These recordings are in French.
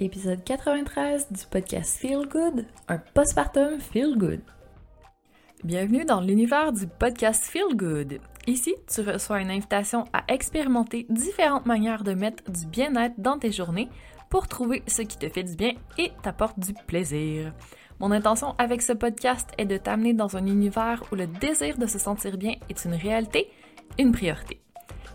épisode 93 du podcast Feel Good, un postpartum Feel Good. Bienvenue dans l'univers du podcast Feel Good. Ici, tu reçois une invitation à expérimenter différentes manières de mettre du bien-être dans tes journées pour trouver ce qui te fait du bien et t'apporte du plaisir. Mon intention avec ce podcast est de t'amener dans un univers où le désir de se sentir bien est une réalité, une priorité.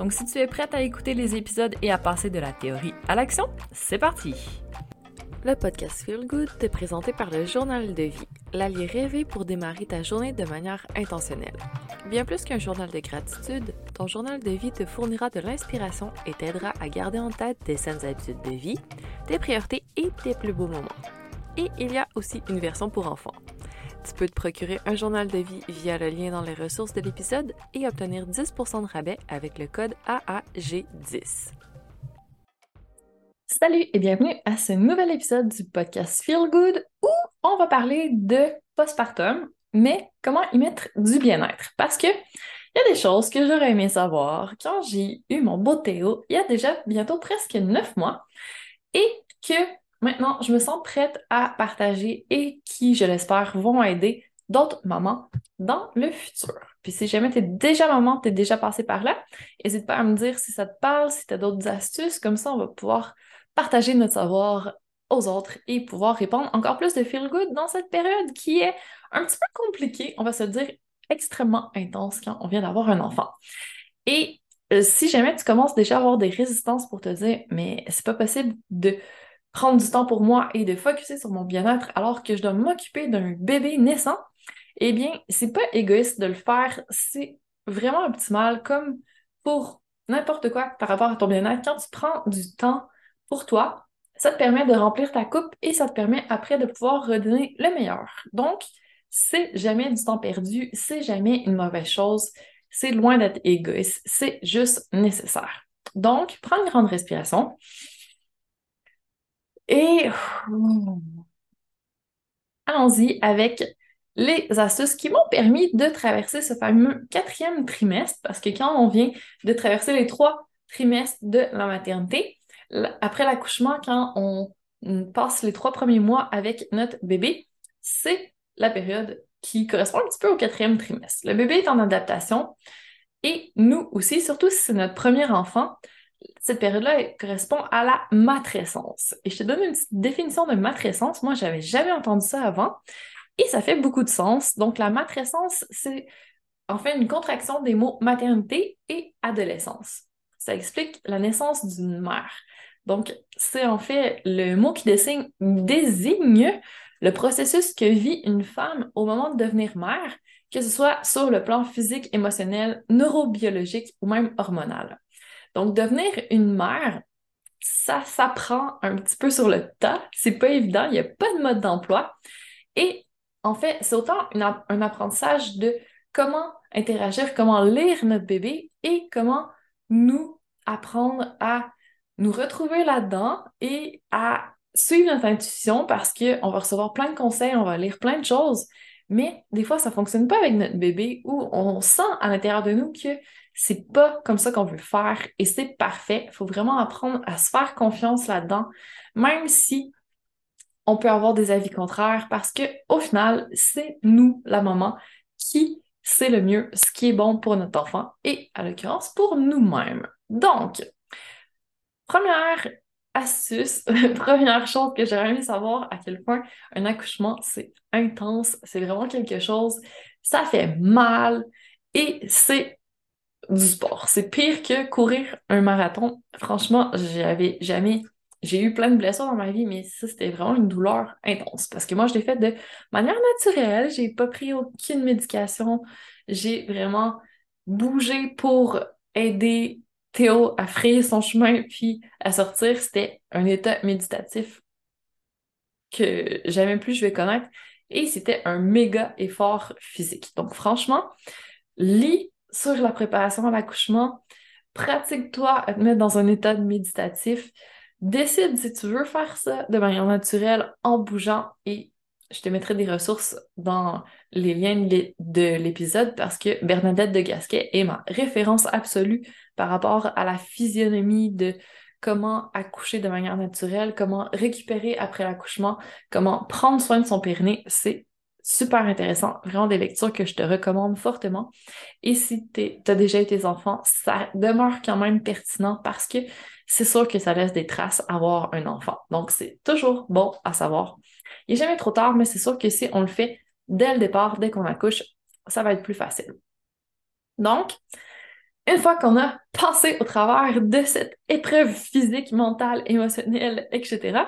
Donc si tu es prête à écouter les épisodes et à passer de la théorie à l'action, c'est parti! Le podcast Feel Good est présenté par le Journal de vie, l'allié rêvé pour démarrer ta journée de manière intentionnelle. Bien plus qu'un journal de gratitude, ton journal de vie te fournira de l'inspiration et t'aidera à garder en tête tes saines habitudes de vie, tes priorités et tes plus beaux moments. Et il y a aussi une version pour enfants. Tu peux te procurer un journal de vie via le lien dans les ressources de l'épisode et obtenir 10% de rabais avec le code AAG10. Salut et bienvenue à ce nouvel épisode du podcast Feel Good où on va parler de postpartum, mais comment y mettre du bien-être. Parce que il y a des choses que j'aurais aimé savoir quand j'ai eu mon beau Théo il y a déjà bientôt presque neuf mois et que Maintenant, je me sens prête à partager et qui, je l'espère, vont aider d'autres mamans dans le futur. Puis si jamais tu es déjà maman, tu es déjà passé par là, n'hésite pas à me dire si ça te parle, si tu as d'autres astuces, comme ça on va pouvoir partager notre savoir aux autres et pouvoir répondre encore plus de feel good dans cette période qui est un petit peu compliquée, on va se dire extrêmement intense quand on vient d'avoir un enfant. Et euh, si jamais tu commences déjà à avoir des résistances pour te dire mais c'est pas possible de prendre du temps pour moi et de focuser sur mon bien-être alors que je dois m'occuper d'un bébé naissant, eh bien, c'est pas égoïste de le faire, c'est vraiment optimal comme pour n'importe quoi par rapport à ton bien-être. Quand tu prends du temps pour toi, ça te permet de remplir ta coupe et ça te permet après de pouvoir redonner le meilleur. Donc, c'est jamais du temps perdu, c'est jamais une mauvaise chose, c'est loin d'être égoïste, c'est juste nécessaire. Donc, prends une grande respiration. Et allons-y avec les astuces qui m'ont permis de traverser ce fameux quatrième trimestre, parce que quand on vient de traverser les trois trimestres de la maternité, après l'accouchement, quand on passe les trois premiers mois avec notre bébé, c'est la période qui correspond un petit peu au quatrième trimestre. Le bébé est en adaptation et nous aussi, surtout si c'est notre premier enfant, cette période-là correspond à la matrescence. Et je te donne une petite définition de matrescence. Moi, j'avais jamais entendu ça avant. Et ça fait beaucoup de sens. Donc, la matrescence, c'est en fait une contraction des mots maternité et adolescence. Ça explique la naissance d'une mère. Donc, c'est en fait le mot qui désigne, désigne le processus que vit une femme au moment de devenir mère, que ce soit sur le plan physique, émotionnel, neurobiologique ou même hormonal. Donc, devenir une mère, ça s'apprend un petit peu sur le tas. C'est pas évident, il n'y a pas de mode d'emploi. Et en fait, c'est autant un apprentissage de comment interagir, comment lire notre bébé et comment nous apprendre à nous retrouver là-dedans et à suivre notre intuition parce qu'on va recevoir plein de conseils, on va lire plein de choses, mais des fois, ça fonctionne pas avec notre bébé où on sent à l'intérieur de nous que c'est pas comme ça qu'on veut faire et c'est parfait. Il faut vraiment apprendre à se faire confiance là-dedans, même si on peut avoir des avis contraires parce que au final, c'est nous, la maman, qui sait le mieux ce qui est bon pour notre enfant et, à l'occurrence, pour nous-mêmes. Donc, première astuce, première chose que j'aimerais aimé savoir à quel point un accouchement, c'est intense, c'est vraiment quelque chose, ça fait mal et c'est du sport. C'est pire que courir un marathon. Franchement, j'avais jamais. J'ai eu plein de blessures dans ma vie, mais ça, c'était vraiment une douleur intense. Parce que moi, je l'ai fait de manière naturelle. J'ai pas pris aucune médication. J'ai vraiment bougé pour aider Théo à frayer son chemin puis à sortir. C'était un état méditatif que jamais plus je vais connaître. et c'était un méga effort physique. Donc franchement, lis sur la préparation à l'accouchement, pratique-toi à te mettre dans un état méditatif, décide si tu veux faire ça de manière naturelle en bougeant et je te mettrai des ressources dans les liens de l'épisode parce que Bernadette de Gasquet est ma référence absolue par rapport à la physionomie de comment accoucher de manière naturelle, comment récupérer après l'accouchement, comment prendre soin de son périnée. Super intéressant, vraiment des lectures que je te recommande fortement. Et si tu as déjà eu tes enfants, ça demeure quand même pertinent parce que c'est sûr que ça laisse des traces avoir un enfant. Donc, c'est toujours bon à savoir. Il n'est jamais trop tard, mais c'est sûr que si on le fait dès le départ, dès qu'on accouche, ça va être plus facile. Donc, une fois qu'on a passé au travers de cette épreuve physique, mentale, émotionnelle, etc.,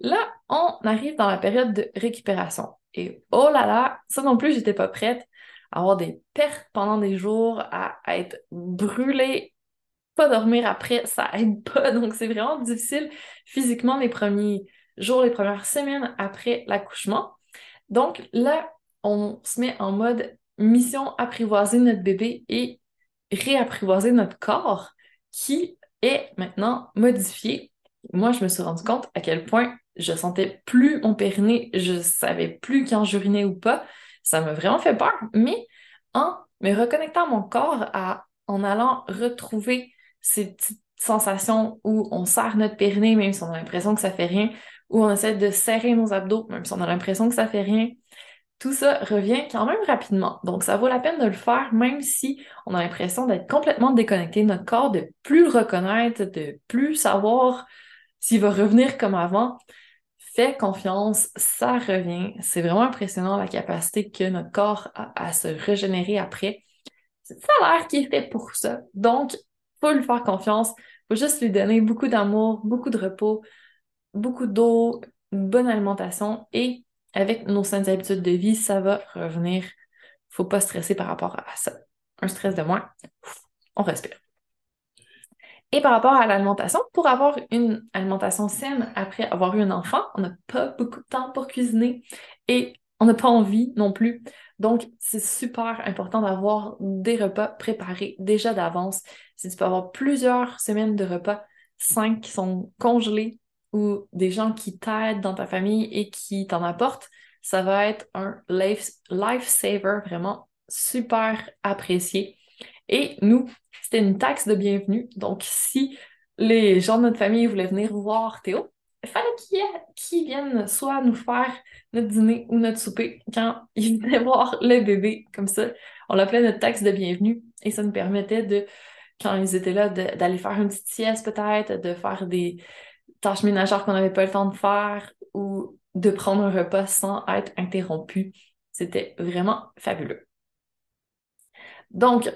là, on arrive dans la période de récupération. Et oh là là, ça non plus, j'étais pas prête à avoir des pertes pendant des jours, à, être brûlée, pas dormir après, ça aide pas. Donc, c'est vraiment difficile physiquement les premiers jours, les premières semaines après l'accouchement. Donc là, on se met en mode mission apprivoiser notre bébé et réapprivoiser notre corps qui est maintenant modifié. Moi, je me suis rendu compte à quel point je sentais plus mon périnée, je savais plus quand j'urinais ou pas. Ça m'a vraiment fait peur, mais en me reconnectant à mon corps, en allant retrouver ces petites sensations où on serre notre périnée, même si on a l'impression que ça fait rien, où on essaie de serrer nos abdos, même si on a l'impression que ça fait rien, tout ça revient quand même rapidement. Donc, ça vaut la peine de le faire, même si on a l'impression d'être complètement déconnecté notre corps, de plus le reconnaître, de plus savoir s'il va revenir comme avant. Fais confiance, ça revient. C'est vraiment impressionnant la capacité que notre corps a à se régénérer après. Ça a l'air qu'il est fait pour ça. Donc, faut lui faire confiance. Faut juste lui donner beaucoup d'amour, beaucoup de repos, beaucoup d'eau, une bonne alimentation et avec nos saines habitudes de vie, ça va revenir. Faut pas stresser par rapport à ça. Un stress de moins, on respire. Et par rapport à l'alimentation, pour avoir une alimentation saine après avoir eu un enfant, on n'a pas beaucoup de temps pour cuisiner et on n'a pas envie non plus. Donc, c'est super important d'avoir des repas préparés déjà d'avance. Si tu peux avoir plusieurs semaines de repas, cinq qui sont congelés ou des gens qui t'aident dans ta famille et qui t'en apportent, ça va être un life, lifesaver vraiment super apprécié. Et nous, c'était une taxe de bienvenue. Donc, si les gens de notre famille voulaient venir voir Théo, il fallait qu'ils viennent soit nous faire notre dîner ou notre souper quand ils venaient voir le bébé. Comme ça, on l'appelait notre taxe de bienvenue et ça nous permettait de, quand ils étaient là, d'aller faire une petite sieste peut-être, de faire des, tâches ménagères qu'on n'avait pas le temps de faire ou de prendre un repas sans être interrompu. C'était vraiment fabuleux. Donc,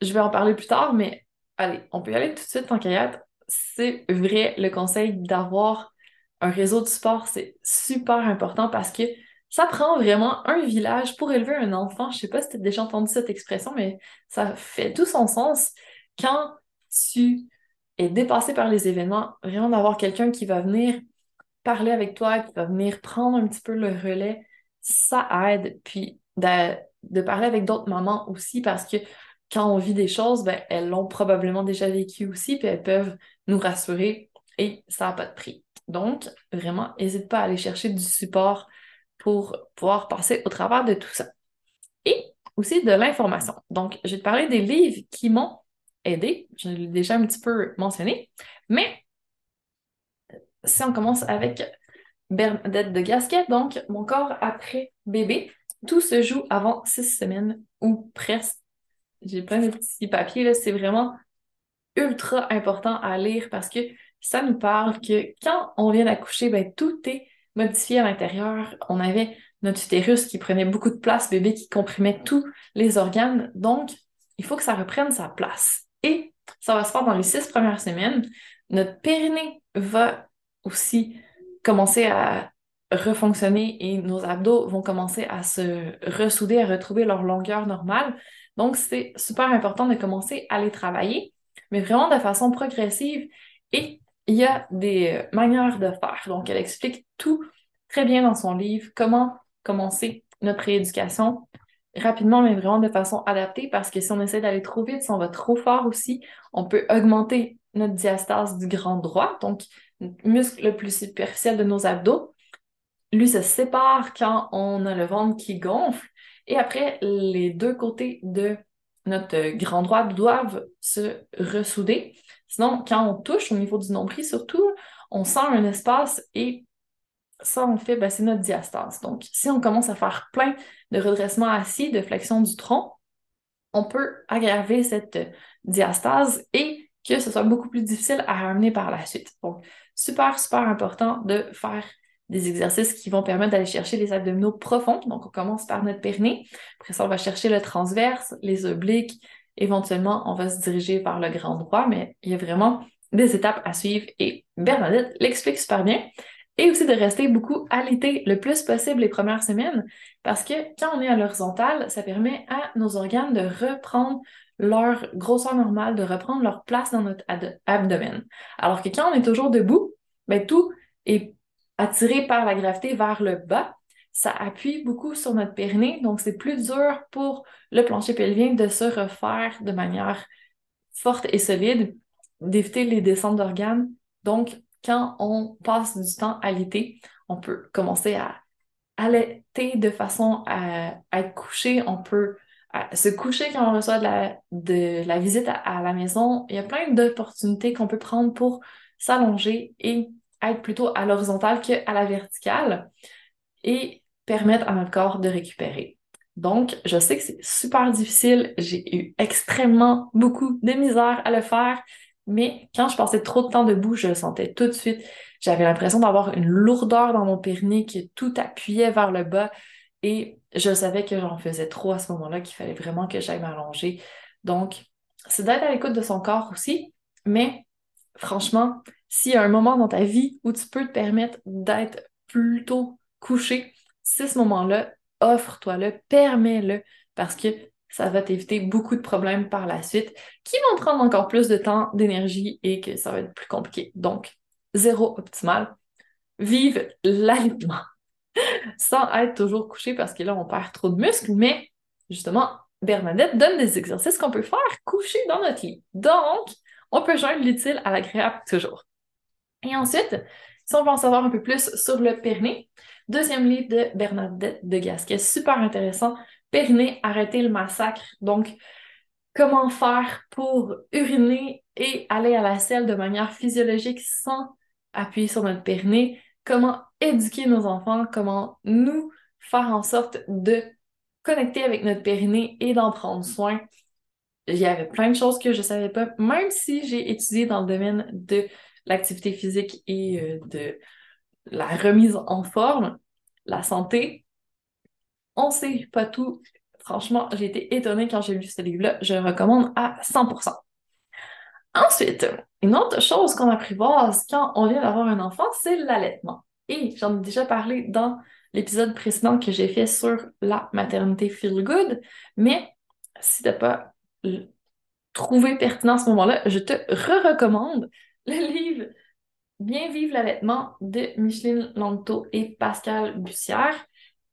je vais en parler plus tard, mais allez, on peut y aller tout de suite en kayak. C'est vrai, le conseil d'avoir un réseau de sport, c'est super important parce que ça prend vraiment un village pour élever un enfant. Je sais pas si tu as déjà entendu cette expression, mais ça fait tout son sens. Quand tu et dépassé par les événements, vraiment d'avoir quelqu'un qui va venir parler avec toi, qui va venir prendre un petit peu le relais, ça aide. Puis de, parler avec d'autres mamans aussi parce que quand on vit des choses, ben, elles l'ont probablement déjà vécu aussi, puis elles peuvent nous rassurer et ça n'a pas de prix. Donc, vraiment, n'hésite pas à aller chercher du support pour pouvoir passer au travers de tout ça. Et aussi de l'information. Donc, je vais te parler des livres qui m'ont aider. Je l'ai déjà un petit peu mentionné. Mais si on commence avec Bernadette de Gasquet, donc mon corps après bébé, tout se joue avant six semaines ou presque. J'ai plein de petits papiers, là, c'est vraiment ultra important à lire parce que ça nous parle que quand on vient d'accoucher, ben, tout est modifié à l'intérieur. On avait notre utérus qui prenait beaucoup de place, bébé qui comprimait tous les organes. Donc, il faut que ça reprenne sa place. Et ça va se faire dans les six premières semaines. Notre périnée va aussi commencer à refonctionner et nos abdos vont commencer à se ressouder, à retrouver leur longueur normale. Donc, c'est super important de commencer à les travailler, mais vraiment de façon progressive. Et il y a des manières de faire. Donc, elle explique tout très bien dans son livre comment commencer notre rééducation rapidement, mais vraiment de façon adaptée, parce que si on essaie d'aller trop vite, si on va trop fort aussi, on peut augmenter notre diastase du grand droit, donc le muscle le plus superficiel de nos abdos. Lui se sépare quand on a le ventre qui gonfle, et après, les deux côtés de notre grand droit doivent se ressouder. Sinon, quand on touche au niveau du nombril, surtout, on sent un espace et ça, on fait, c'est notre diastase. Donc, si on commence à faire plein de redressement assis, de flexion du tronc, on peut aggraver cette diastase et que ce soit beaucoup plus difficile à ramener par la suite. Donc, super, super important de faire des exercices qui vont permettre d'aller chercher les abdominaux profonds. Donc, on commence par notre périnée. Après ça, on va chercher le transverse, les obliques. Éventuellement, on va se diriger vers le grand droit, mais il y a vraiment des étapes à suivre et Bernadette l'explique super bien. Et aussi de rester beaucoup alité le plus possible les premières semaines parce que quand on est à l'horizontale, ça permet à nos organes de reprendre leur grosseur normale, de reprendre leur place dans notre abdomen. Alors que quand on est toujours debout, ben, tout est attiré par la gravité vers le bas. Ça appuie beaucoup sur notre périnée, donc c'est plus dur pour le plancher pelvien de se refaire de manière forte et solide, d'éviter les descentes d'organes. Donc, quand on passe du temps à l'été, on peut commencer à allaiter de façon à, être couché. On peut se coucher quand on reçoit de la, de la visite à, la maison. Il y a plein d'opportunités qu'on peut prendre pour s'allonger et être plutôt à l'horizontale qu'à la verticale et permettre à notre corps de récupérer. Donc, je sais que c'est super difficile. J'ai eu extrêmement beaucoup de misère à le faire. Mais quand je passais trop de temps debout, je le sentais tout de suite. J'avais l'impression d'avoir une lourdeur dans mon périnée qui tout appuyait vers le bas. Et je savais que j'en faisais trop à ce moment-là, qu'il fallait vraiment que j'aille m'allonger. Donc, c'est d'être à l'écoute de son corps aussi. Mais franchement, s'il y a un moment dans ta vie où tu peux te permettre d'être plutôt couché, c'est ce moment-là, offre-toi-le, permets-le, parce que ça va t'éviter beaucoup de problèmes par la suite qui vont prendre encore plus de temps, d'énergie et que ça va être plus compliqué. Donc, zéro optimal. Vive l'alimentation sans être toujours couché parce que là, on perd trop de muscles, mais justement, Bernadette donne des exercices qu'on peut faire couché dans notre lit. Donc, on peut joindre l'utile à l'agréable toujours. Et ensuite, si on veut en savoir un peu plus sur le périnée, deuxième livre de Bernadette de Gasquet, super intéressant, Périnée, arrêter le massacre. Donc, comment faire pour uriner et aller à la selle de manière physiologique sans appuyer sur notre périnée, comment éduquer nos enfants, comment nous faire en sorte de connecter avec notre périnée et d'en prendre soin? Il y avait plein de choses que je savais pas, même si j'ai étudié dans le domaine de l'activité physique et euh, de la remise en forme, la santé. On sait pas tout Franchement, j'ai été étonnée quand j'ai lu ce livre-là. Je le recommande à 100%. Ensuite, une autre chose qu'on apprivoise quand on vient d'avoir un enfant, c'est l'allaitement. Et j'en ai déjà parlé dans l'épisode précédent que j'ai fait sur la maternité feel good, mais si tu n'as pas trouvé pertinent à ce moment-là, je te re-recommande le livre Bien vivre l'allaitement de Micheline Lanto et Pascal Bussière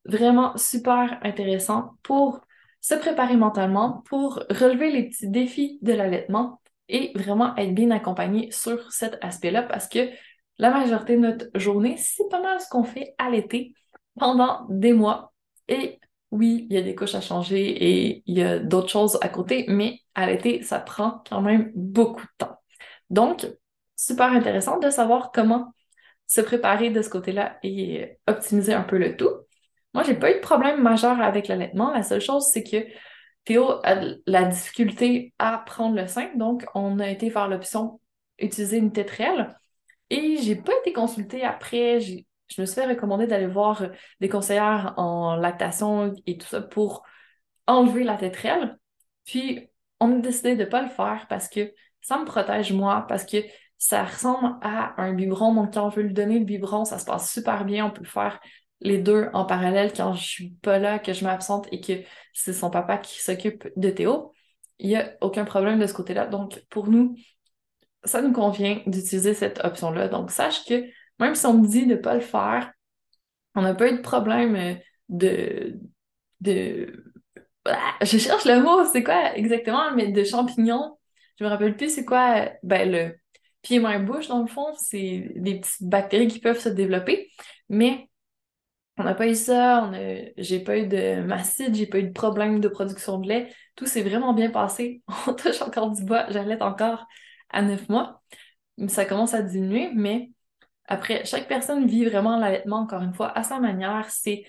vraiment super intéressant pour se préparer mentalement, pour relever les petits défis de l'allaitement et vraiment être bien accompagné sur cet aspect-là parce que la majorité de notre journée, c'est pas mal ce qu'on fait à l'été pendant des mois. Et oui, il y a des couches à changer et il y a d'autres choses à côté, mais à l'été, ça prend quand même beaucoup de temps. Donc, super intéressant de savoir comment se préparer de ce côté-là et optimiser un peu le tout. Moi, j'ai pas eu de problème majeur avec l'allaitement. La seule chose, c'est que Théo a la difficulté à prendre le sein, donc on a été vers l'option utiliser une tétrelle. Et j'ai pas été consultée après. Je me suis fait recommander d'aller voir des conseillères en lactation et tout ça pour enlever la tétrelle. Puis, on a décidé de pas le faire parce que ça me protège moi, parce que ça ressemble à un biberon. Donc, quand on veut lui donner le biberon, ça se passe super bien. On peut le faire les deux en parallèle quand je suis pas là, que je m'absente et que c'est son papa qui s'occupe de Théo, il n'y a aucun problème de ce côté-là. Donc, pour nous, ça nous convient d'utiliser cette option-là. Donc, sache que même si on me dit de ne pas le faire, On n'a pas eu de problème euh, de, de... Ah, je cherche le mot, c'est quoi exactement, mais de champignons. Je me rappelle plus c'est quoi, ben le pied, main, bouche, dans le fond, c'est des petites bactéries qui peuvent se développer, mais on n'a pas eu ça, on j'ai pas eu de mastite, j'ai pas eu de problème de production de lait. Tout s'est vraiment bien passé. On touche encore du bois, j'allais encore à neuf mois. Ça commence à diminuer, mais après, chaque personne vit vraiment l'allaitement, encore une fois, à sa manière. C'est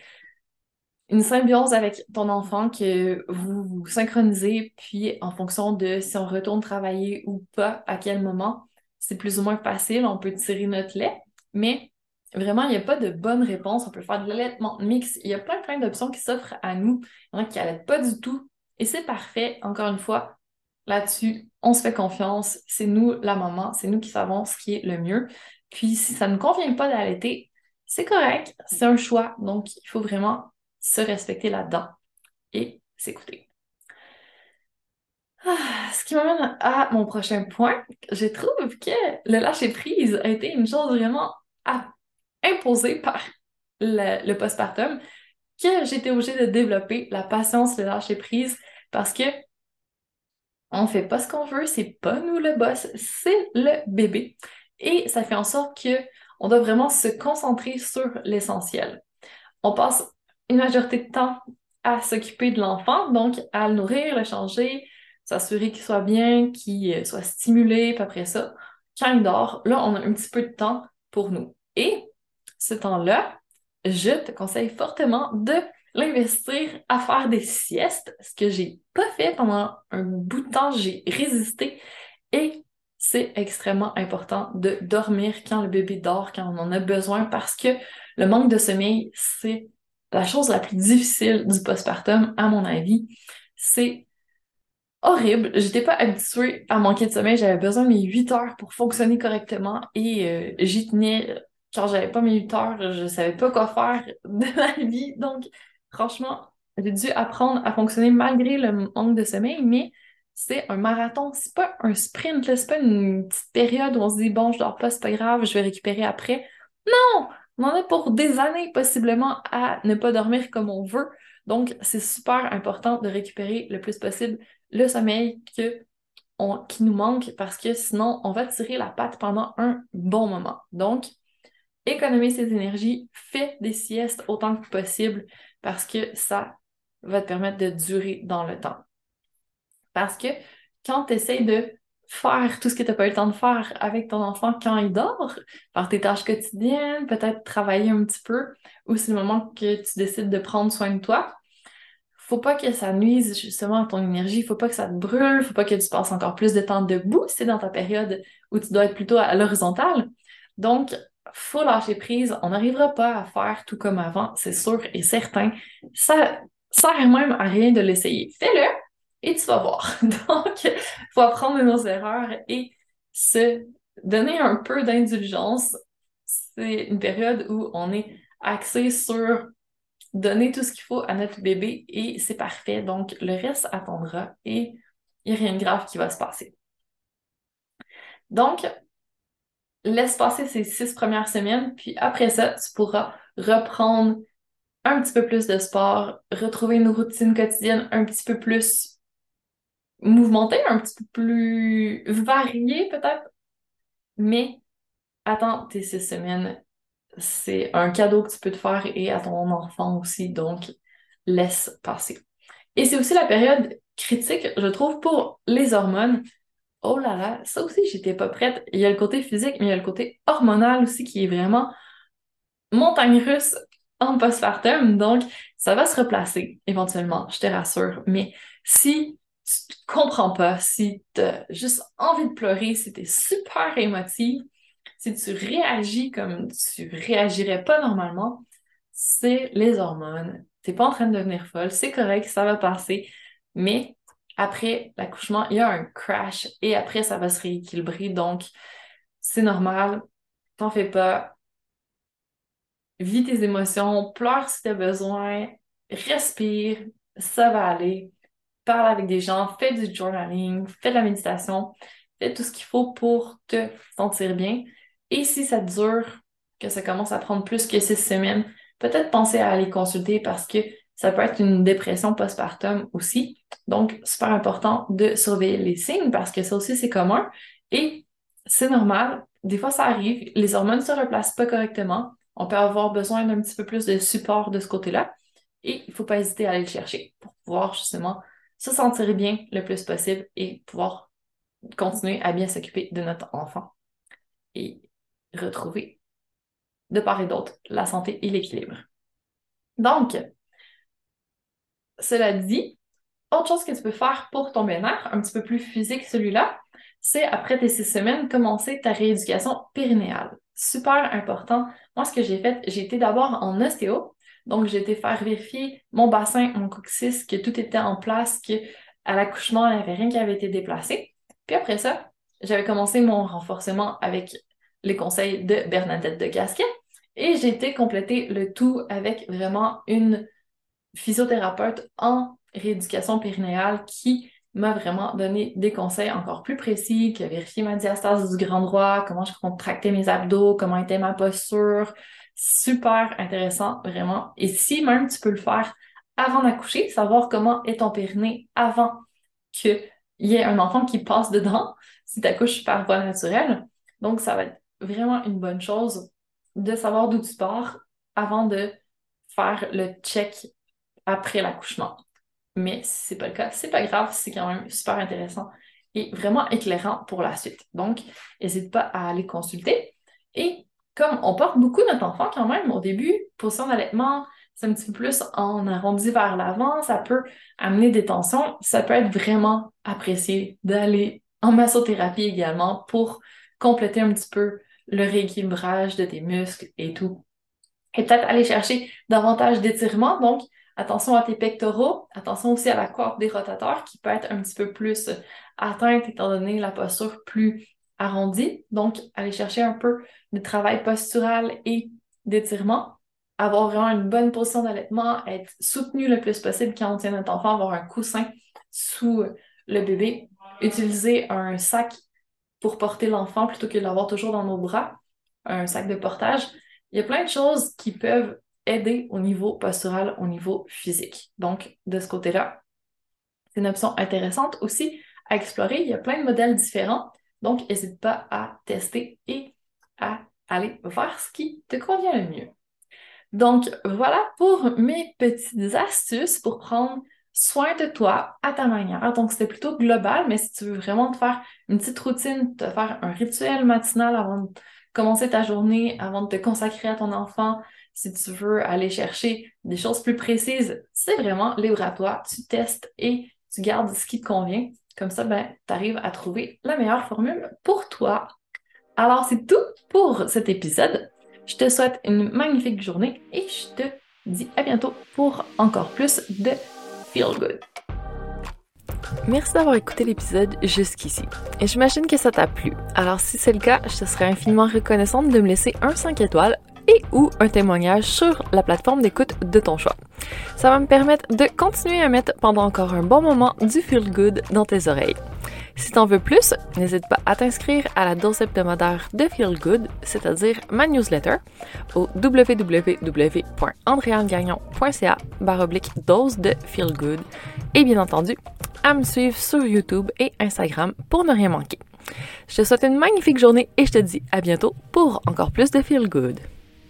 une symbiose avec ton enfant que vous vous synchronisez, puis en fonction de si on retourne travailler ou pas, à quel moment, c'est plus ou moins facile, on peut tirer notre lait, mais Vraiment, il n'y a pas de bonne réponse. On peut faire de l'allaitement mix. Il y a plein, plein d'options qui s'offrent à nous. Il y en a qui n'allaitent pas du tout. Et c'est parfait. Encore une fois, là-dessus, on se fait confiance. C'est nous, la maman. C'est nous qui savons ce qui est le mieux. Puis, si ça ne convient pas d'allaiter, c'est correct. C'est un choix. Donc, il faut vraiment se respecter là-dedans et s'écouter. Ah, ce qui m'amène à mon prochain point, je trouve que le lâcher prise a été une chose vraiment à imposé par le, postpartum que j'étais obligée de développer la patience, le lâcher prise, parce que on fait pas ce qu'on veut, c'est pas nous le boss, c'est le bébé. Et ça fait en sorte que on doit vraiment se concentrer sur l'essentiel. On passe une majorité de temps à s'occuper de l'enfant, donc à le nourrir, le changer, s'assurer qu'il soit bien, qu'il soit stimulé, puis après ça, quand il dort, là, on a un petit peu de temps pour nous. Et ce temps-là, je te conseille fortement de l'investir à faire des siestes, ce que j'ai pas fait pendant un bout de temps, j'ai résisté et c'est extrêmement important de dormir quand le bébé dort, quand on en a besoin parce que le manque de sommeil, c'est la chose la plus difficile du postpartum, à mon avis. C'est horrible. J'étais pas habituée à manquer de sommeil. J'avais besoin de mes 8 heures pour fonctionner correctement et euh, j'y tenais quand j'avais pas mes 8 heures, je savais pas quoi faire de ma vie. Donc, franchement, j'ai dû apprendre à fonctionner malgré le manque de sommeil, mais c'est un marathon, c'est pas un sprint, c'est pas une petite période où on se dit bon, je dors pas, c'est pas grave, je vais récupérer après. Non! On en a pour des années possiblement à ne pas dormir comme on veut. Donc, c'est super important de récupérer le plus possible le sommeil qui nous manque parce que sinon, on va tirer la patte pendant un bon moment. Donc, économise ses énergies, fais des siestes autant que possible parce que ça va te permettre de durer dans le temps. Parce que quand tu essaies de faire tout ce que tu n'as pas eu le temps de faire avec ton enfant quand il dort, par tes tâches quotidiennes, peut-être travailler un petit peu, ou c'est le moment que tu décides de prendre soin de toi, faut pas que ça nuise justement à ton énergie, faut pas que ça te brûle, faut pas que tu passes encore plus de temps debout, c'est dans ta période où tu dois être plutôt à l'horizontale. Donc, faut lâcher prise. On n'arrivera pas à faire tout comme avant, c'est sûr et certain. Ça sert même à rien de l'essayer. Fais-le et tu vas voir. Donc, faut apprendre nos erreurs et se donner un peu d'indulgence. C'est une période où on est axé sur donner tout ce qu'il faut à notre bébé et c'est parfait. Donc, le reste attendra et il n'y a rien de grave qui va se passer. Donc, laisse passer ces six premières semaines, puis après ça, tu pourras reprendre un petit peu plus de sport, retrouver une routine quotidienne un petit peu plus mouvementée, un petit peu plus variée peut-être. Mais attends tes six semaines, c'est un cadeau que tu peux te faire et à ton enfant aussi, donc laisse passer. Et c'est aussi la période critique, je trouve, pour les hormones. Oh là là, ça aussi, j'étais pas prête. Il y a le côté physique, mais il y a le côté hormonal aussi qui est vraiment montagne russe en postpartum. Donc, ça va se replacer éventuellement, je te rassure. Mais si tu comprends pas, si tu as juste envie de pleurer, si tu es super émotive, si tu réagis comme tu réagirais pas normalement, c'est les hormones. T'es pas en train de devenir folle, c'est correct, ça va passer. Mais après l'accouchement, il y a un crash et après, ça va se rééquilibrer. Donc, c'est normal. T'en fais pas. Vis tes émotions, pleure si tu as besoin, respire, ça va aller. Parle avec des gens, fais du journaling, fais de la méditation, fais tout ce qu'il faut pour te sentir bien. Et si ça dure, que ça commence à prendre plus que six semaines, peut-être penser à aller consulter parce que ça peut être une dépression postpartum aussi. Donc, super important de surveiller les signes parce que ça aussi, c'est commun. Et c'est normal. Des fois, ça arrive. Les hormones ne se replacent pas correctement. On peut avoir besoin d'un petit peu plus de support de ce côté-là. Et il ne faut pas hésiter à aller le chercher pour pouvoir justement se sentir bien le plus possible et pouvoir continuer à bien s'occuper de notre enfant retrouver de part et d'autre la santé et l'équilibre. Donc, cela dit, autre chose que tu peux faire pour ton bien-être, un petit peu plus physique celui-là, c'est après tes six semaines, commencer ta rééducation périnéale. Super important. Moi, ce que j'ai fait, j'ai été d'abord en ostéo. Donc, j'ai été faire vérifier mon bassin, mon coccyx, que tout était en place, que à l'accouchement, il n'y avait rien qui avait été déplacé. Puis après ça, j'avais commencé mon renforcement avec les conseils de Bernadette de Gasquet et j'ai été compléter le tout avec vraiment une physiothérapeute en rééducation périnéale qui m'a vraiment donné des conseils encore plus précis, qui a vérifié ma diastase du grand droit, comment je contractais mes abdos, comment était ma posture. Super intéressant, vraiment. Et si même tu peux le faire avant d'accoucher, savoir comment est ton périnée avant qu'il y ait un enfant qui passe dedans, si tu accouches par voie naturelle. Donc, ça va être vraiment une bonne chose de savoir d'où tu pars avant de faire le check après l'accouchement. Mais si c'est pas le cas, c'est pas grave, c'est quand même super intéressant et vraiment éclairant pour la suite. Donc, n'hésite pas à aller consulter. Et comme on porte beaucoup notre enfant quand même au début, position d'allaitement, c'est un petit peu plus en arrondi vers l'avant, ça peut amener des tensions, ça peut être vraiment apprécié d'aller en massothérapie également pour compléter un petit peu le rééquilibrage de tes muscles et tout. Et peut-être aller chercher davantage d'étirement, donc Attention à tes pectoraux, attention aussi à la corde des rotateurs qui peut être un petit peu plus atteinte étant donné la posture plus arrondie. Donc, aller chercher un peu de travail postural et d'étirement, avoir vraiment une bonne position d'allaitement, être soutenu le plus possible quand on tient notre enfant, avoir un coussin sous le bébé, utiliser un sac pour porter l'enfant plutôt que de l'avoir toujours dans nos bras, un sac de portage. Il y a plein de choses qui peuvent aider au niveau postural, au niveau physique. Donc, de ce côté-là, c'est une option intéressante aussi à explorer. Il y a plein de modèles différents. Donc, n'hésite pas à tester et à aller voir ce qui te convient le mieux. Donc, voilà pour mes petites astuces pour prendre soin de toi à ta manière. Donc, c'était plutôt global, mais si tu veux vraiment te faire une petite routine, te faire un rituel matinal avant de commencer ta journée, avant de te consacrer à ton enfant, si tu veux aller chercher des choses plus précises, c'est vraiment libre à toi. Tu testes et tu gardes ce qui te convient. Comme ça, ben, tu arrives à trouver la meilleure formule pour toi. Alors, c'est tout pour cet épisode. Je te souhaite une magnifique journée et je te dis à bientôt pour encore plus de Feel Good. Merci d'avoir écouté l'épisode jusqu'ici. Et j'imagine que ça t'a plu. Alors si c'est le cas, je te serais infiniment reconnaissante de me laisser un 5 étoiles et ou un témoignage sur la plateforme d'écoute de ton choix. Ça va me permettre de continuer à mettre pendant encore un bon moment du feel good dans tes oreilles. Si t'en veux plus, n'hésite pas à t'inscrire à la dose hebdomadaire de Feel Good, c'est-à-dire ma newsletter, au www.andréangagnon.ca baroblique dose de Feel Good et bien entendu à me suivre sur YouTube et Instagram pour ne rien manquer. Je te souhaite une magnifique journée et je te dis à bientôt pour encore plus de Feel Good.